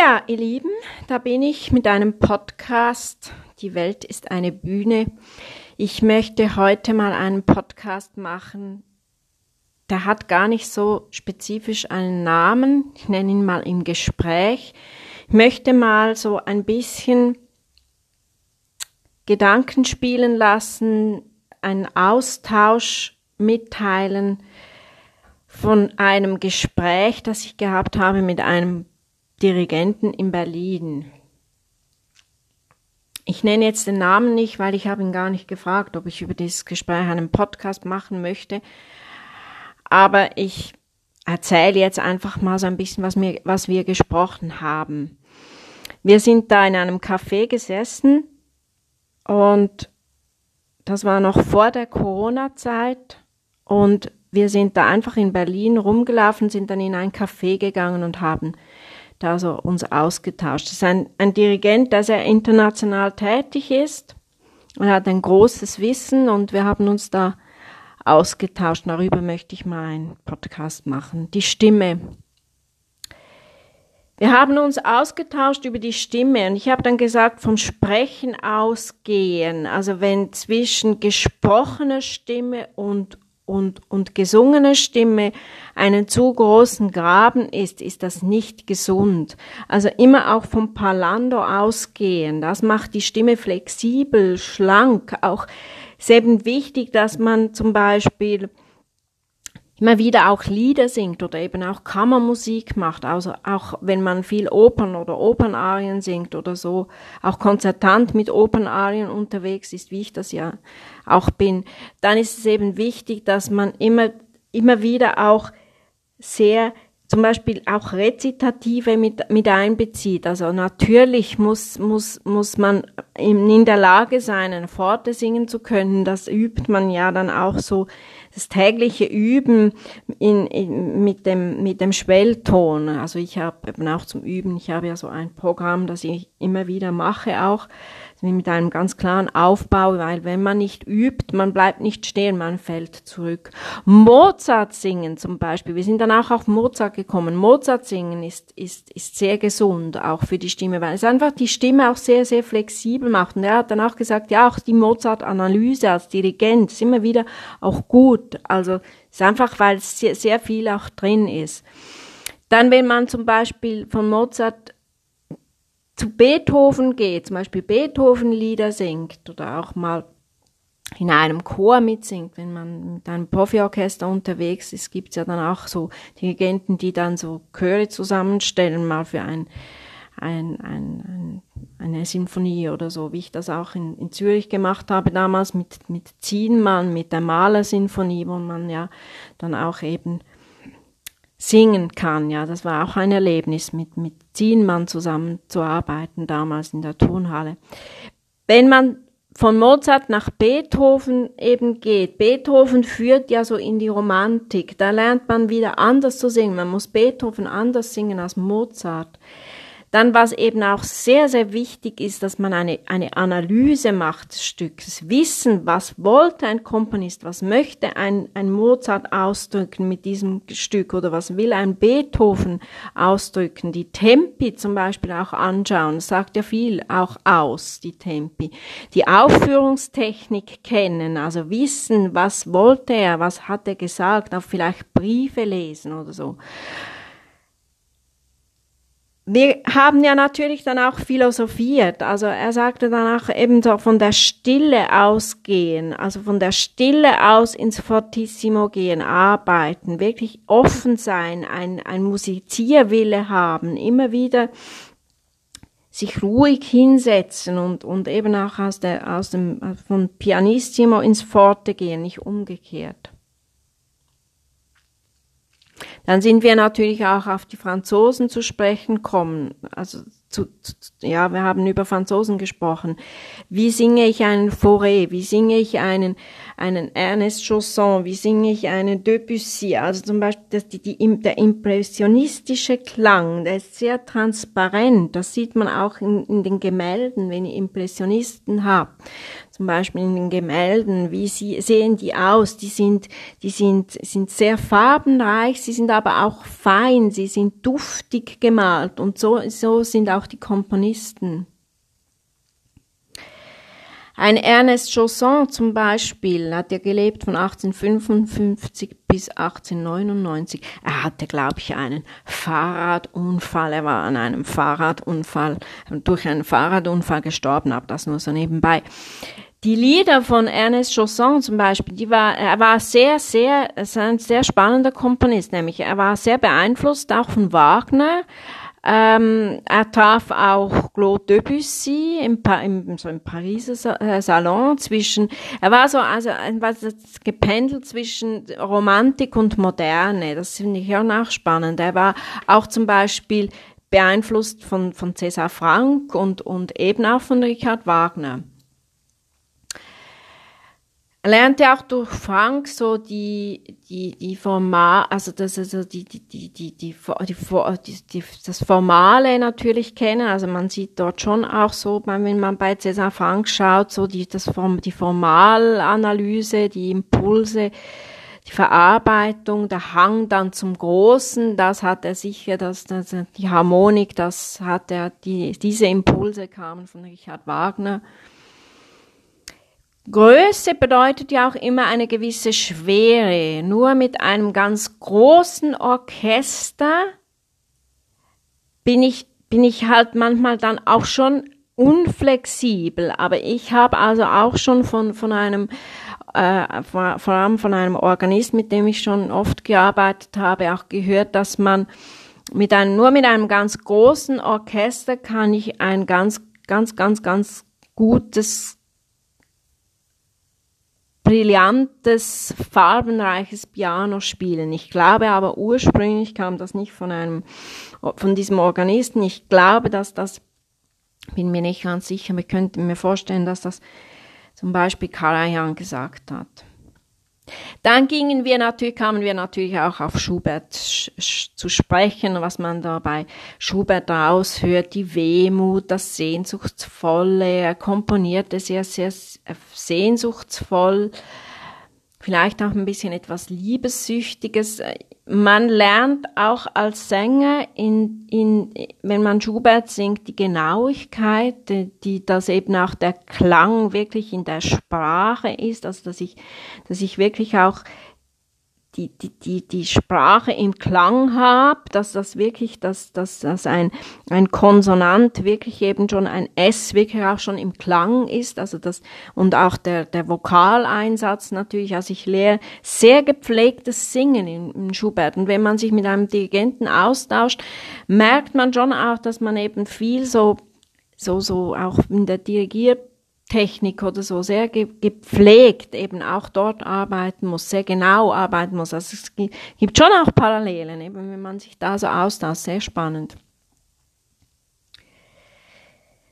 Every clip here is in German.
Ja, ihr Lieben, da bin ich mit einem Podcast. Die Welt ist eine Bühne. Ich möchte heute mal einen Podcast machen. Der hat gar nicht so spezifisch einen Namen. Ich nenne ihn mal im Gespräch. Ich möchte mal so ein bisschen Gedanken spielen lassen, einen Austausch mitteilen von einem Gespräch, das ich gehabt habe mit einem Dirigenten in Berlin. Ich nenne jetzt den Namen nicht, weil ich habe ihn gar nicht gefragt, ob ich über dieses Gespräch einen Podcast machen möchte. Aber ich erzähle jetzt einfach mal so ein bisschen, was, mir, was wir gesprochen haben. Wir sind da in einem Café gesessen und das war noch vor der Corona-Zeit und wir sind da einfach in Berlin rumgelaufen, sind dann in ein Café gegangen und haben da so uns ausgetauscht. Das ist ein, ein Dirigent, der sehr international tätig ist. Er hat ein großes Wissen und wir haben uns da ausgetauscht. Darüber möchte ich mal einen Podcast machen. Die Stimme. Wir haben uns ausgetauscht über die Stimme und ich habe dann gesagt, vom Sprechen ausgehen, also wenn zwischen gesprochener Stimme und und, und gesungene Stimme einen zu großen Graben ist, ist das nicht gesund. Also immer auch vom Parlando ausgehen. Das macht die Stimme flexibel, schlank. Auch ist wichtig, dass man zum Beispiel immer wieder auch Lieder singt oder eben auch Kammermusik macht, also auch wenn man viel Opern oder Opernarien singt oder so, auch konzertant mit Opernarien unterwegs ist, wie ich das ja auch bin, dann ist es eben wichtig, dass man immer, immer wieder auch sehr zum Beispiel auch Rezitative mit, mit einbezieht. Also natürlich muss, muss, muss man in der Lage sein, eine Pforte singen zu können. Das übt man ja dann auch so das tägliche Üben in, in, mit, dem, mit dem Schwellton. Also ich habe eben auch zum Üben, ich habe ja so ein Programm, das ich immer wieder mache auch, mit einem ganz klaren Aufbau, weil wenn man nicht übt, man bleibt nicht stehen, man fällt zurück. Mozart singen zum Beispiel, wir sind dann auch auf Mozart gekommen. Mozart singen ist, ist, ist sehr gesund, auch für die Stimme, weil es einfach die Stimme auch sehr, sehr flexibel macht. Und er hat dann auch gesagt, ja, auch die Mozart-Analyse als Dirigent ist immer wieder auch gut. Also ist einfach, weil es sehr, sehr viel auch drin ist. Dann, wenn man zum Beispiel von Mozart zu Beethoven geht, zum Beispiel Beethoven-Lieder singt oder auch mal in einem Chor mitsingt, wenn man mit einem Profi-Orchester unterwegs ist, gibt's ja dann auch so Dirigenten, die dann so Chöre zusammenstellen, mal für ein, ein, ein, eine Sinfonie oder so, wie ich das auch in, in Zürich gemacht habe damals mit, mit Zienmann, mit der Malersinfonie, wo man ja dann auch eben singen kann. Ja, das war auch ein Erlebnis, mit, mit Zienmann zusammenzuarbeiten, damals in der Turnhalle. Wenn man von Mozart nach Beethoven eben geht. Beethoven führt ja so in die Romantik. Da lernt man wieder anders zu singen. Man muss Beethoven anders singen als Mozart. Dann, was eben auch sehr, sehr wichtig ist, dass man eine, eine Analyse macht des Stückes. Wissen, was wollte ein Komponist, was möchte ein, ein Mozart ausdrücken mit diesem Stück oder was will ein Beethoven ausdrücken. Die Tempi zum Beispiel auch anschauen, sagt ja viel auch aus, die Tempi. Die Aufführungstechnik kennen, also wissen, was wollte er, was hat er gesagt, auch vielleicht Briefe lesen oder so wir haben ja natürlich dann auch philosophiert. Also er sagte dann auch eben so von der Stille ausgehen, also von der Stille aus ins Fortissimo gehen, arbeiten, wirklich offen sein, ein, ein Musizierwille haben, immer wieder sich ruhig hinsetzen und, und eben auch aus der, aus dem, von Pianissimo ins Forte gehen, nicht umgekehrt. Dann sind wir natürlich auch auf die Franzosen zu sprechen kommen. Also zu, zu, ja, wir haben über Franzosen gesprochen. Wie singe ich einen Fauré? Wie singe ich einen, einen Ernest Chausson? Wie singe ich einen Debussy? Also zum Beispiel das, die, die, der impressionistische Klang, der ist sehr transparent. Das sieht man auch in, in den Gemälden, wenn ihr Impressionisten habt. Zum Beispiel in den Gemälden, wie sie, sehen die aus? Die sind, die sind, sind sehr farbenreich, sie sind aber auch fein, sie sind duftig gemalt und so, so sind auch die Komponisten. Ein Ernest Chausson zum Beispiel hat ja gelebt von 1855 bis 1899. Er hatte, glaube ich, einen Fahrradunfall. Er war an einem Fahrradunfall, durch einen Fahrradunfall gestorben, aber das nur so nebenbei. Die Lieder von Ernest Chausson zum Beispiel, die war, er war sehr, sehr, er ein sehr spannender Komponist, nämlich er war sehr beeinflusst auch von Wagner, ähm, er traf auch Claude Debussy im, pa im, so im Pariser äh, Salon zwischen, er war so, also, was gependelt zwischen Romantik und Moderne. Das finde ich auch spannend. Er war auch zum Beispiel beeinflusst von, von César Franck und, und eben auch von Richard Wagner. Er lernte auch durch Frank so die, die, die Formal, also das, also die, die, die, die, die, die, die, das Formale natürlich kennen. Also man sieht dort schon auch so, wenn man bei César Frank schaut, so die, das Form, die Formalanalyse, die Impulse, die Verarbeitung, der Hang dann zum Großen, das hat er sicher, das, das, die Harmonik, das hat er, die, diese Impulse kamen von Richard Wagner. Größe bedeutet ja auch immer eine gewisse Schwere. Nur mit einem ganz großen Orchester bin ich, bin ich halt manchmal dann auch schon unflexibel. Aber ich habe also auch schon von, von einem, äh, vor, allem von einem Organist, mit dem ich schon oft gearbeitet habe, auch gehört, dass man mit einem, nur mit einem ganz großen Orchester kann ich ein ganz, ganz, ganz, ganz gutes brillantes, farbenreiches Piano spielen. Ich glaube aber ursprünglich kam das nicht von einem, von diesem Organisten. Ich glaube, dass das, bin mir nicht ganz sicher, aber ich könnte mir vorstellen, dass das zum Beispiel Karajan gesagt hat. Dann gingen wir natürlich, kamen wir natürlich auch auf Schubert zu sprechen, was man da bei Schubert raushört, die Wehmut, das Sehnsuchtsvolle, er komponierte sehr, sehr sehnsuchtsvoll, vielleicht auch ein bisschen etwas Liebessüchtiges. Man lernt auch als Sänger, in, in, wenn man Schubert singt, die Genauigkeit, die, dass eben auch der Klang wirklich in der Sprache ist, also dass ich, dass ich wirklich auch die, die, die, die Sprache im Klang habe, dass das wirklich, dass, dass, dass ein, ein Konsonant wirklich eben schon ein S wirklich auch schon im Klang ist, also das, und auch der, der Vokaleinsatz natürlich, also ich lehre sehr gepflegtes Singen in, in Schubert. Und wenn man sich mit einem Dirigenten austauscht, merkt man schon auch, dass man eben viel so, so, so auch in der Dirigier Technik oder so sehr gepflegt eben auch dort arbeiten muss, sehr genau arbeiten muss. Also es gibt schon auch Parallelen, eben wenn man sich da so austauscht, sehr spannend.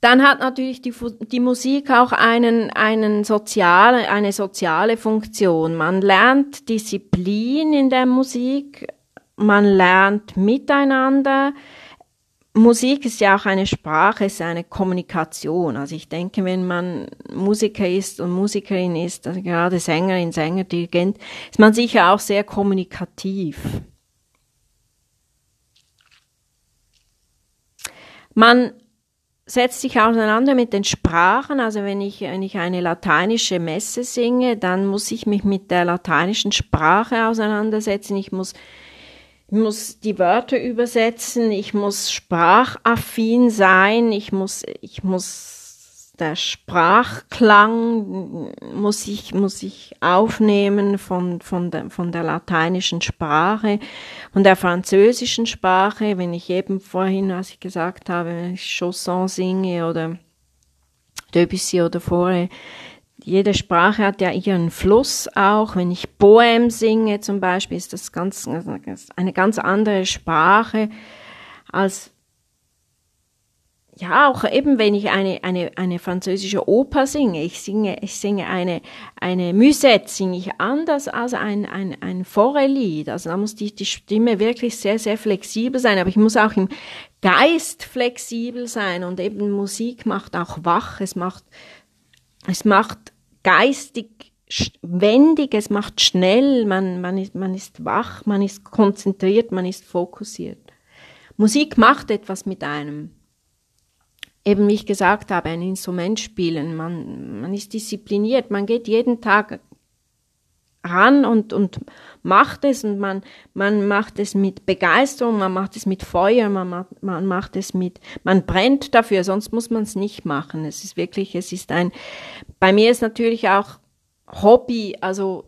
Dann hat natürlich die, die Musik auch einen, einen soziale, eine soziale Funktion. Man lernt Disziplin in der Musik, man lernt miteinander, Musik ist ja auch eine Sprache, ist eine Kommunikation. Also ich denke, wenn man Musiker ist und Musikerin ist, also gerade Sängerin, Sänger, Dirigent, ist man sicher auch sehr kommunikativ. Man setzt sich auseinander mit den Sprachen. Also wenn ich, wenn ich eine lateinische Messe singe, dann muss ich mich mit der lateinischen Sprache auseinandersetzen. Ich muss muss die Wörter übersetzen, ich muss sprachaffin sein, ich muss, ich muss, der Sprachklang muss ich, muss ich aufnehmen von, von der, von der lateinischen Sprache, von der französischen Sprache, wenn ich eben vorhin, was ich gesagt habe, wenn ich Chanson singe oder Debussy oder Fauré, jede Sprache hat ja ihren Fluss auch. Wenn ich Poem singe zum Beispiel, ist das ganz, eine ganz andere Sprache als ja, auch eben wenn ich eine, eine, eine französische Oper singe, ich singe, ich singe eine, eine Musette, singe ich anders als ein, ein, ein Forelied. Also da muss die, die Stimme wirklich sehr, sehr flexibel sein, aber ich muss auch im Geist flexibel sein und eben Musik macht auch wach, es macht es macht geistig wendig, es macht schnell, man, man, ist, man ist wach, man ist konzentriert, man ist fokussiert. Musik macht etwas mit einem. Eben wie ich gesagt habe, ein Instrument spielen, man, man ist diszipliniert, man geht jeden Tag ran und, und macht es und man, man macht es mit Begeisterung, man macht es mit Feuer, man macht, man macht es mit, man brennt dafür, sonst muss man es nicht machen. Es ist wirklich, es ist ein, bei mir ist natürlich auch Hobby, also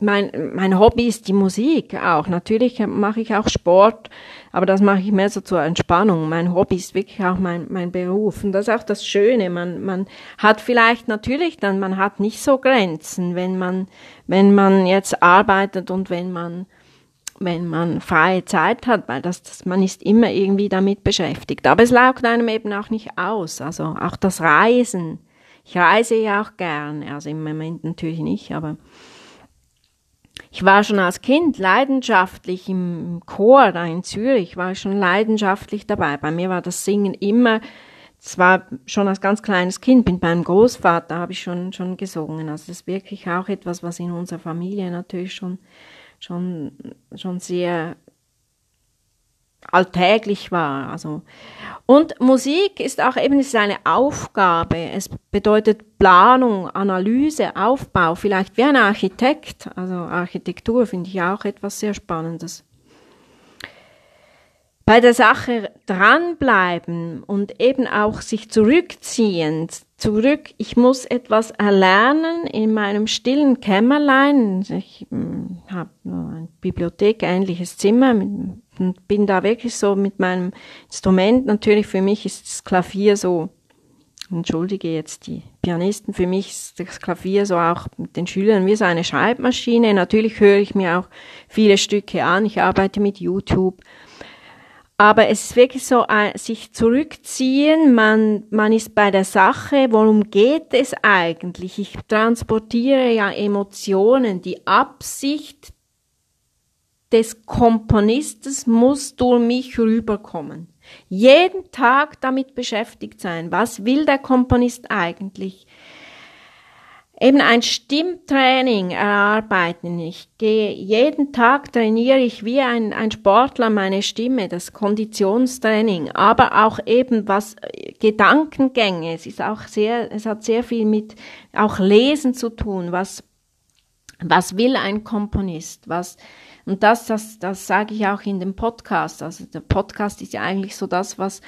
mein, mein Hobby ist die Musik auch. Natürlich mache ich auch Sport, aber das mache ich mehr so zur Entspannung. Mein Hobby ist wirklich auch mein, mein Beruf. Und das ist auch das Schöne. Man, man hat vielleicht natürlich dann, man hat nicht so Grenzen, wenn man, wenn man jetzt arbeitet und wenn man, wenn man freie Zeit hat, weil das, das, man ist immer irgendwie damit beschäftigt. Aber es laugt einem eben auch nicht aus. Also auch das Reisen. Ich reise ja auch gerne. Also im Moment natürlich nicht, aber ich war schon als Kind leidenschaftlich im Chor da in Zürich, war ich schon leidenschaftlich dabei. Bei mir war das Singen immer, zwar schon als ganz kleines Kind, bin beim Großvater, habe ich schon, schon gesungen. Also das ist wirklich auch etwas, was in unserer Familie natürlich schon, schon, schon sehr alltäglich war. Also und Musik ist auch eben ist eine Aufgabe. Es bedeutet Planung, Analyse, Aufbau, vielleicht wie ein Architekt. Also Architektur finde ich auch etwas sehr Spannendes. Bei der Sache dranbleiben und eben auch sich zurückziehen, zurück, ich muss etwas erlernen in meinem stillen Kämmerlein. Ich hm, habe ein bibliothekähnliches Zimmer mit und bin da wirklich so mit meinem Instrument. Natürlich für mich ist das Klavier so, entschuldige jetzt die Pianisten, für mich ist das Klavier so auch mit den Schülern wie so eine Schreibmaschine. Natürlich höre ich mir auch viele Stücke an. Ich arbeite mit YouTube. Aber es ist wirklich so, sich zurückziehen, man, man ist bei der Sache, worum geht es eigentlich? Ich transportiere ja Emotionen, die Absicht des Komponistes muss durch mich rüberkommen. Jeden Tag damit beschäftigt sein. Was will der Komponist eigentlich? Eben ein Stimmtraining erarbeiten. Ich gehe jeden Tag trainiere ich wie ein, ein Sportler meine Stimme, das Konditionstraining, aber auch eben was Gedankengänge. Es ist auch sehr, es hat sehr viel mit auch Lesen zu tun. Was, was will ein Komponist? Was, und das, das, das sage ich auch in dem Podcast. Also der Podcast ist ja eigentlich so das, was,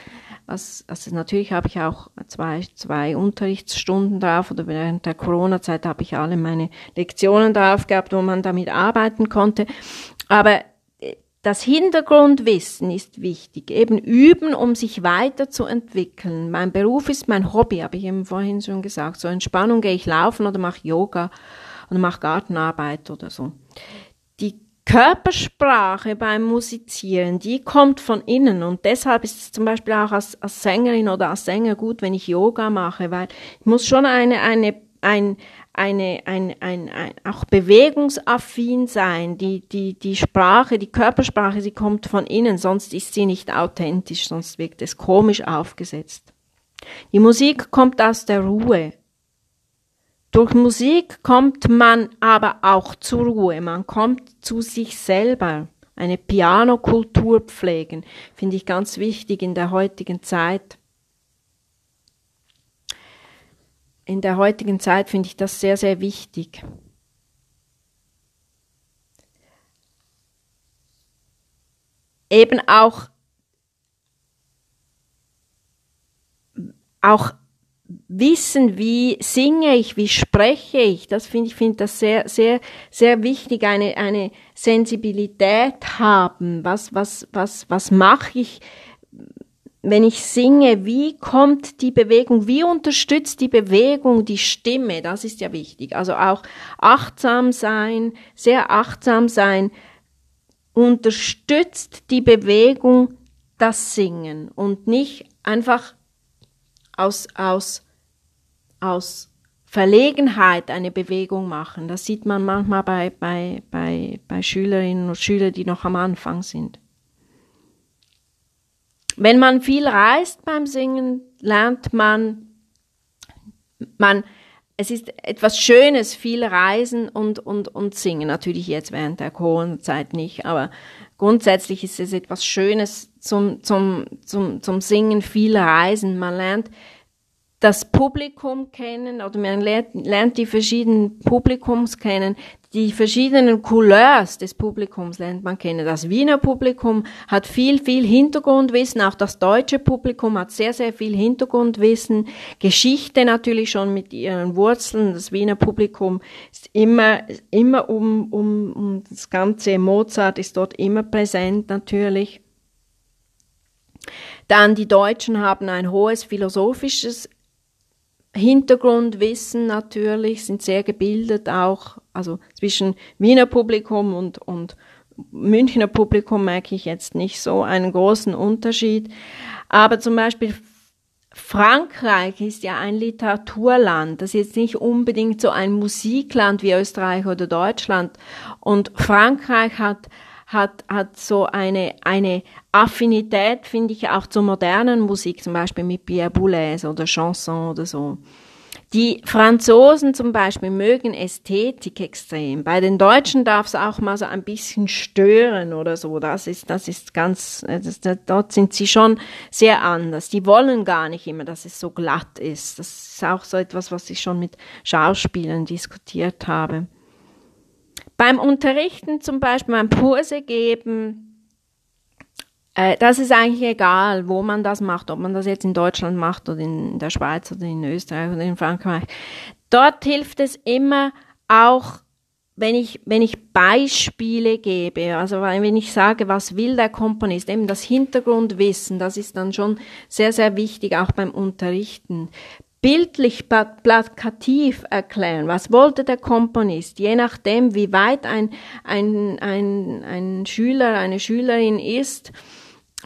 was also natürlich habe ich auch zwei, zwei Unterrichtsstunden drauf oder während der Corona-Zeit habe ich alle meine Lektionen drauf gehabt, wo man damit arbeiten konnte. Aber äh, das Hintergrundwissen ist wichtig. Eben üben, um sich weiterzuentwickeln. Mein Beruf ist mein Hobby, habe ich eben vorhin schon gesagt. So Entspannung gehe ich laufen oder mache Yoga oder mache Gartenarbeit oder so. Die Körpersprache beim Musizieren, die kommt von innen und deshalb ist es zum Beispiel auch als, als Sängerin oder als Sänger gut, wenn ich Yoga mache, weil ich muss schon eine, eine, ein, eine, ein, ein, ein, auch bewegungsaffin sein. Die, die, die Sprache, die Körpersprache, sie kommt von innen, sonst ist sie nicht authentisch, sonst wirkt es komisch aufgesetzt. Die Musik kommt aus der Ruhe. Durch Musik kommt man aber auch zur Ruhe, man kommt zu sich selber. Eine Pianokultur pflegen, finde ich ganz wichtig in der heutigen Zeit. In der heutigen Zeit finde ich das sehr, sehr wichtig. Eben auch, auch wissen, wie singe ich, wie spreche ich, das finde ich finde das sehr sehr sehr wichtig eine eine Sensibilität haben. Was was was was mache ich wenn ich singe, wie kommt die Bewegung, wie unterstützt die Bewegung die Stimme, das ist ja wichtig. Also auch achtsam sein, sehr achtsam sein, unterstützt die Bewegung das Singen und nicht einfach aus, aus, aus Verlegenheit eine Bewegung machen. Das sieht man manchmal bei, bei, bei, bei Schülerinnen und Schülern, die noch am Anfang sind. Wenn man viel reist beim Singen, lernt man, man es ist etwas Schönes, viel Reisen und, und, und Singen. Natürlich jetzt während der Corona-Zeit nicht, aber grundsätzlich ist es etwas Schönes zum, zum, zum, zum Singen, viel Reisen. Man lernt das Publikum kennen oder man lernt, lernt die verschiedenen Publikums kennen, die verschiedenen Couleurs des Publikums lernt man kennen. Das Wiener Publikum hat viel, viel Hintergrundwissen, auch das deutsche Publikum hat sehr, sehr viel Hintergrundwissen, Geschichte natürlich schon mit ihren Wurzeln. Das Wiener Publikum ist immer, immer um, um, um das ganze Mozart ist dort immer präsent natürlich. Dann die Deutschen haben ein hohes philosophisches Hintergrundwissen natürlich, sind sehr gebildet auch, also zwischen Wiener Publikum und, und Münchner Publikum merke ich jetzt nicht so einen großen Unterschied. Aber zum Beispiel Frankreich ist ja ein Literaturland, das ist jetzt nicht unbedingt so ein Musikland wie Österreich oder Deutschland. Und Frankreich hat hat, hat so eine, eine Affinität, finde ich, auch zur modernen Musik, zum Beispiel mit Pierre Boulez oder Chanson oder so. Die Franzosen zum Beispiel mögen Ästhetik extrem. Bei den Deutschen darf es auch mal so ein bisschen stören oder so. Das ist, das ist ganz, das, dort sind sie schon sehr anders. Die wollen gar nicht immer, dass es so glatt ist. Das ist auch so etwas, was ich schon mit Schauspielern diskutiert habe. Beim Unterrichten zum Beispiel, beim Kurse geben, äh, das ist eigentlich egal, wo man das macht, ob man das jetzt in Deutschland macht oder in der Schweiz oder in Österreich oder in Frankreich. Dort hilft es immer auch, wenn ich, wenn ich Beispiele gebe, also wenn ich sage, was will der Komponist, eben das Hintergrundwissen, das ist dann schon sehr, sehr wichtig, auch beim Unterrichten bildlich plakativ erklären, was wollte der Komponist, je nachdem, wie weit ein, ein, ein, ein Schüler, eine Schülerin ist,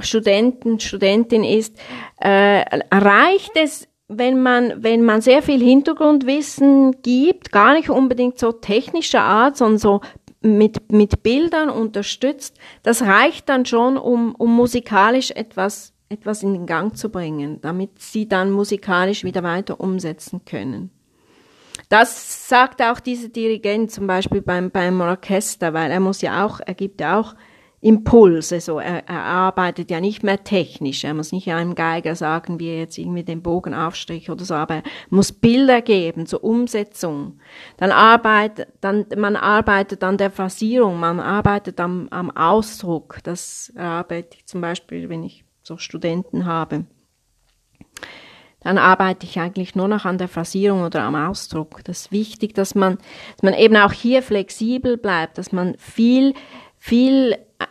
Studenten, Studentin ist, äh, reicht es, wenn man, wenn man sehr viel Hintergrundwissen gibt, gar nicht unbedingt so technischer Art, sondern so mit, mit Bildern unterstützt, das reicht dann schon, um, um musikalisch etwas etwas in den Gang zu bringen, damit sie dann musikalisch wieder weiter umsetzen können. Das sagt auch dieser Dirigent zum Beispiel beim, beim Orchester, weil er muss ja auch, er gibt ja auch Impulse, so er, er arbeitet ja nicht mehr technisch, er muss nicht einem Geiger sagen, wie er jetzt irgendwie den Bogen aufstrich oder so, aber er muss Bilder geben zur Umsetzung. Dann arbeitet, dann, man arbeitet an der Phrasierung, man arbeitet am, am Ausdruck, das arbeite ich zum Beispiel, wenn ich so Studenten habe, dann arbeite ich eigentlich nur noch an der Phrasierung oder am Ausdruck. Das ist wichtig, dass man, dass man eben auch hier flexibel bleibt, dass man viel, viel äh,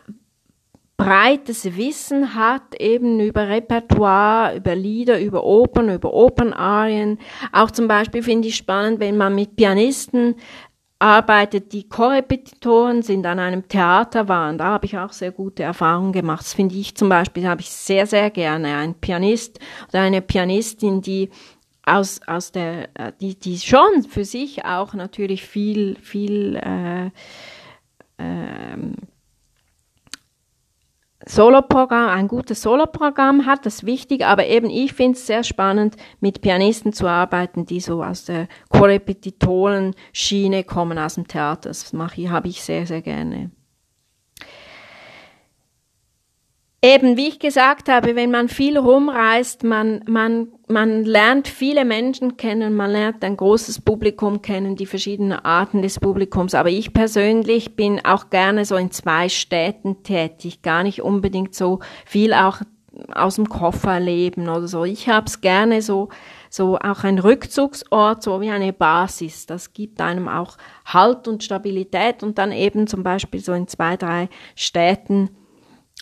breites Wissen hat, eben über Repertoire, über Lieder, über Opern, über Opernarien. Auch zum Beispiel finde ich spannend, wenn man mit Pianisten arbeitet. Die Korrepetitoren sind an einem Theater waren. Da habe ich auch sehr gute Erfahrungen gemacht. Das finde ich zum Beispiel, habe ich sehr, sehr gerne. Ein Pianist oder eine Pianistin, die aus, aus der, äh, die, die schon für sich auch natürlich viel, viel äh, ähm, Soloprogramm, ein gutes Soloprogramm hat, das ist wichtig, aber eben ich finde es sehr spannend, mit Pianisten zu arbeiten, die so aus der Korrepetitoren-Schiene kommen, aus dem Theater. Das mache ich, habe ich sehr, sehr gerne. Eben, wie ich gesagt habe, wenn man viel rumreist, man, man, man lernt viele Menschen kennen, man lernt ein großes Publikum kennen, die verschiedenen Arten des Publikums. Aber ich persönlich bin auch gerne so in zwei Städten tätig, gar nicht unbedingt so viel auch aus dem Koffer leben oder so. Ich hab's gerne so, so auch ein Rückzugsort, so wie eine Basis. Das gibt einem auch Halt und Stabilität und dann eben zum Beispiel so in zwei, drei Städten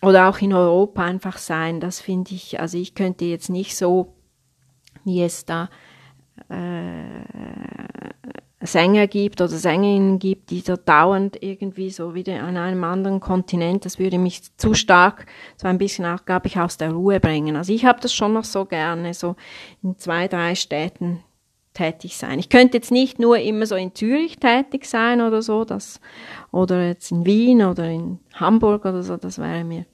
oder auch in Europa einfach sein. Das finde ich, also ich könnte jetzt nicht so, wie es da äh, Sänger gibt oder Sängerinnen gibt, die so dauernd irgendwie so wieder an einem anderen Kontinent, das würde mich zu stark so ein bisschen auch, glaube ich, aus der Ruhe bringen. Also ich habe das schon noch so gerne, so in zwei, drei Städten tätig sein. Ich könnte jetzt nicht nur immer so in Zürich tätig sein oder so, das, oder jetzt in Wien oder in Hamburg oder so, das wäre mir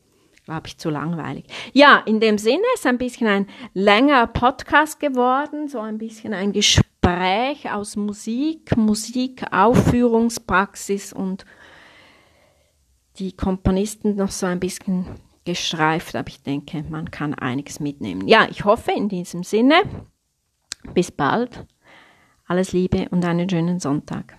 glaube ich, zu langweilig. Ja, in dem Sinne ist ein bisschen ein längerer Podcast geworden, so ein bisschen ein Gespräch aus Musik, Musikaufführungspraxis und die Komponisten noch so ein bisschen gestreift, aber ich denke, man kann einiges mitnehmen. Ja, ich hoffe in diesem Sinne, bis bald, alles Liebe und einen schönen Sonntag.